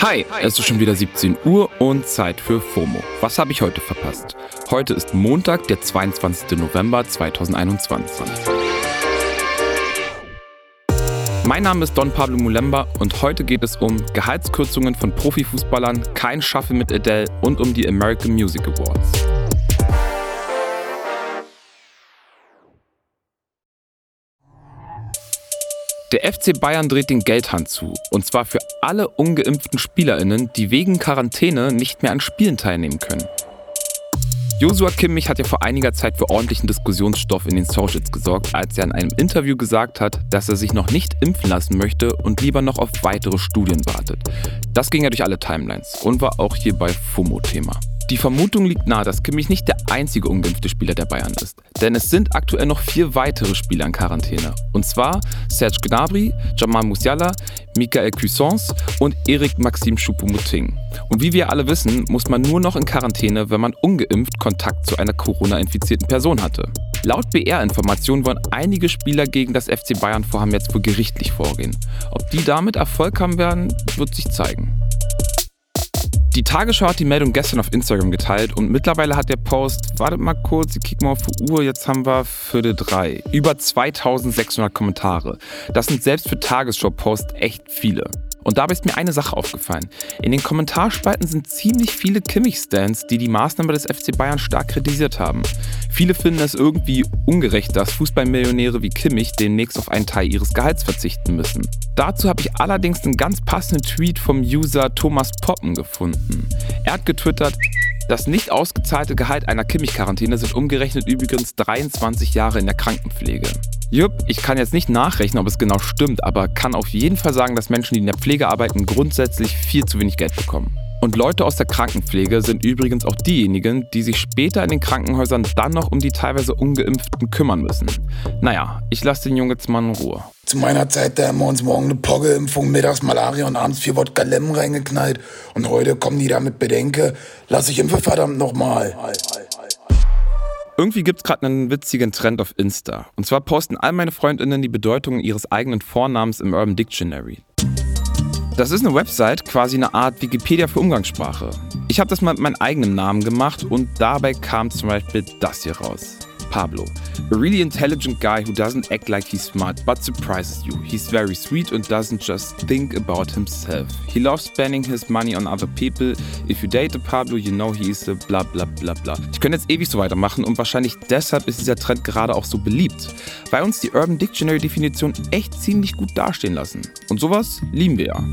Hi, es ist schon wieder 17 Uhr und Zeit für FOMO. Was habe ich heute verpasst? Heute ist Montag, der 22. November 2021. Mein Name ist Don Pablo Mulemba und heute geht es um Gehaltskürzungen von Profifußballern, kein Shuffle mit Adele und um die American Music Awards. Der FC Bayern dreht den Geldhand zu. Und zwar für alle ungeimpften SpielerInnen, die wegen Quarantäne nicht mehr an Spielen teilnehmen können. Joshua Kimmich hat ja vor einiger Zeit für ordentlichen Diskussionsstoff in den Socials gesorgt, als er in einem Interview gesagt hat, dass er sich noch nicht impfen lassen möchte und lieber noch auf weitere Studien wartet. Das ging ja durch alle Timelines und war auch hier bei FOMO Thema. Die Vermutung liegt nahe, dass Kimmich nicht der einzige ungeimpfte Spieler der Bayern ist. Denn es sind aktuell noch vier weitere Spieler in Quarantäne. Und zwar Serge Gnabry, Jamal Musiala, Michael Cuissance und Erik Maxim Choupo-Moting. Und wie wir alle wissen, muss man nur noch in Quarantäne, wenn man ungeimpft Kontakt zu einer Corona-infizierten Person hatte. Laut BR-Informationen wollen einige Spieler gegen das FC Bayern vorhaben jetzt wohl gerichtlich vorgehen. Ob die damit Erfolg haben werden, wird sich zeigen. Die Tagesschau hat die Meldung gestern auf Instagram geteilt und mittlerweile hat der Post, wartet mal kurz, ich kick mal auf die Uhr, jetzt haben wir Viertel drei, über 2600 Kommentare. Das sind selbst für Tagesschau-Posts echt viele. Und dabei ist mir eine Sache aufgefallen. In den Kommentarspalten sind ziemlich viele Kimmich-Stands, die die Maßnahme des FC Bayern stark kritisiert haben. Viele finden es irgendwie ungerecht, dass Fußballmillionäre wie Kimmich demnächst auf einen Teil ihres Gehalts verzichten müssen. Dazu habe ich allerdings einen ganz passenden Tweet vom User Thomas Poppen gefunden. Er hat getwittert, das nicht ausgezahlte Gehalt einer Kimmich-Quarantäne sind umgerechnet übrigens 23 Jahre in der Krankenpflege. Jupp, ich kann jetzt nicht nachrechnen, ob es genau stimmt, aber kann auf jeden Fall sagen, dass Menschen, die in der Pflege arbeiten, grundsätzlich viel zu wenig Geld bekommen. Und Leute aus der Krankenpflege sind übrigens auch diejenigen, die sich später in den Krankenhäusern dann noch um die teilweise ungeimpften kümmern müssen. Naja, ich lasse den Jungen jetzt mal in Ruhe. Zu meiner Zeit, da haben wir uns morgen eine Poggeimpfung, mittags Malaria und abends vier Wodka Lemon reingeknallt. Und heute kommen die da mit Bedenke, lass ich impfen verdammt nochmal. Irgendwie gibt es gerade einen witzigen Trend auf Insta. Und zwar posten all meine Freundinnen die Bedeutung ihres eigenen Vornamens im Urban Dictionary. Das ist eine Website, quasi eine Art Wikipedia für Umgangssprache. Ich habe das mal mit meinem eigenen Namen gemacht und dabei kam zum Beispiel das hier raus. Pablo. A really intelligent guy who doesn't act like he's smart but surprises you. He's very sweet and doesn't just think about himself. He loves spending his money on other people. If you date a Pablo, you know he's a bla bla bla bla. Ich könnte jetzt ewig so weitermachen und wahrscheinlich deshalb ist dieser Trend gerade auch so beliebt, weil uns die Urban Dictionary Definition echt ziemlich gut dastehen lassen. Und sowas lieben wir ja.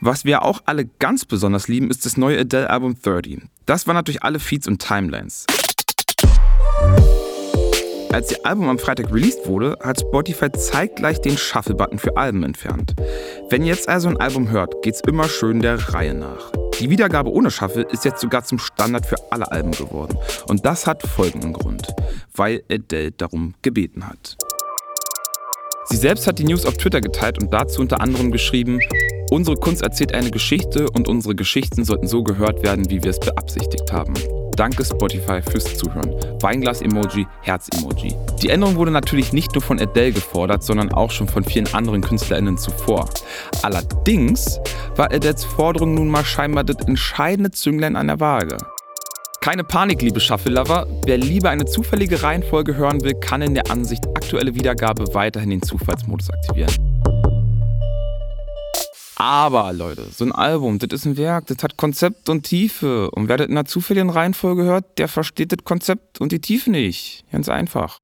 Was wir auch alle ganz besonders lieben, ist das neue Adele-Album 30. Das waren natürlich alle Feeds und Timelines. Als ihr Album am Freitag released wurde, hat Spotify zeitgleich den Shuffle-Button für Alben entfernt. Wenn ihr jetzt also ein Album hört, geht's immer schön der Reihe nach. Die Wiedergabe ohne Shuffle ist jetzt sogar zum Standard für alle Alben geworden. Und das hat folgenden Grund, weil Adele darum gebeten hat. Sie selbst hat die News auf Twitter geteilt und dazu unter anderem geschrieben, unsere Kunst erzählt eine Geschichte und unsere Geschichten sollten so gehört werden, wie wir es beabsichtigt haben. Danke Spotify fürs Zuhören. Weinglas-Emoji, Herz-Emoji. Die Änderung wurde natürlich nicht nur von Adele gefordert, sondern auch schon von vielen anderen KünstlerInnen zuvor. Allerdings war Adeles Forderung nun mal scheinbar das entscheidende Zünglein an der Waage. Keine Panik, liebe Shuffle-Lover. Wer lieber eine zufällige Reihenfolge hören will, kann in der Ansicht aktuelle Wiedergabe weiterhin den Zufallsmodus aktivieren. Aber Leute, so ein Album, das ist ein Werk, das hat Konzept und Tiefe. Und wer das in einer zufälligen Reihenfolge hört, der versteht das Konzept und die Tiefe nicht. Ganz einfach.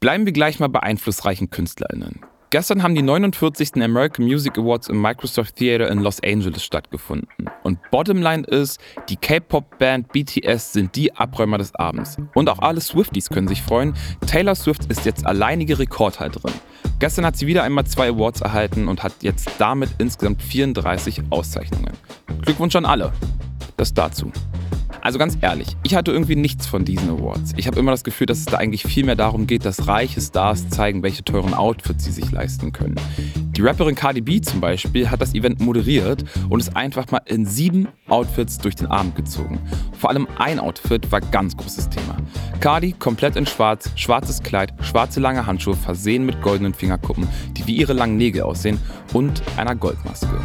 Bleiben wir gleich mal bei einflussreichen KünstlerInnen. Gestern haben die 49. American Music Awards im Microsoft Theater in Los Angeles stattgefunden. Und Bottomline ist, die K-Pop-Band BTS sind die Abräumer des Abends. Und auch alle Swifties können sich freuen. Taylor Swift ist jetzt alleinige Rekordhalterin. Gestern hat sie wieder einmal zwei Awards erhalten und hat jetzt damit insgesamt 34 Auszeichnungen. Glückwunsch an alle. Das dazu. Also ganz ehrlich, ich hatte irgendwie nichts von diesen Awards. Ich habe immer das Gefühl, dass es da eigentlich viel mehr darum geht, dass reiche Stars zeigen, welche teuren Outfits sie sich leisten können. Die Rapperin Cardi B zum Beispiel hat das Event moderiert und ist einfach mal in sieben Outfits durch den Abend gezogen. Vor allem ein Outfit war ganz großes Thema. Cardi komplett in schwarz, schwarzes Kleid, schwarze lange Handschuhe versehen mit goldenen Fingerkuppen, die wie ihre langen Nägel aussehen und einer Goldmaske.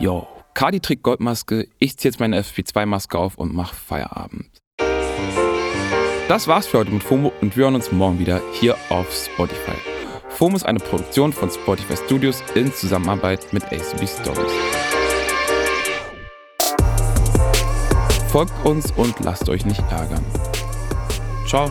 Yo, Cardi trägt Goldmaske, ich ziehe jetzt meine FP2-Maske auf und mach Feierabend. Das war's für heute mit FOMO und wir hören uns morgen wieder hier auf Spotify. FOMO ist eine Produktion von Spotify Studios in Zusammenarbeit mit ACB Stories. Folgt uns und lasst euch nicht ärgern. Ciao.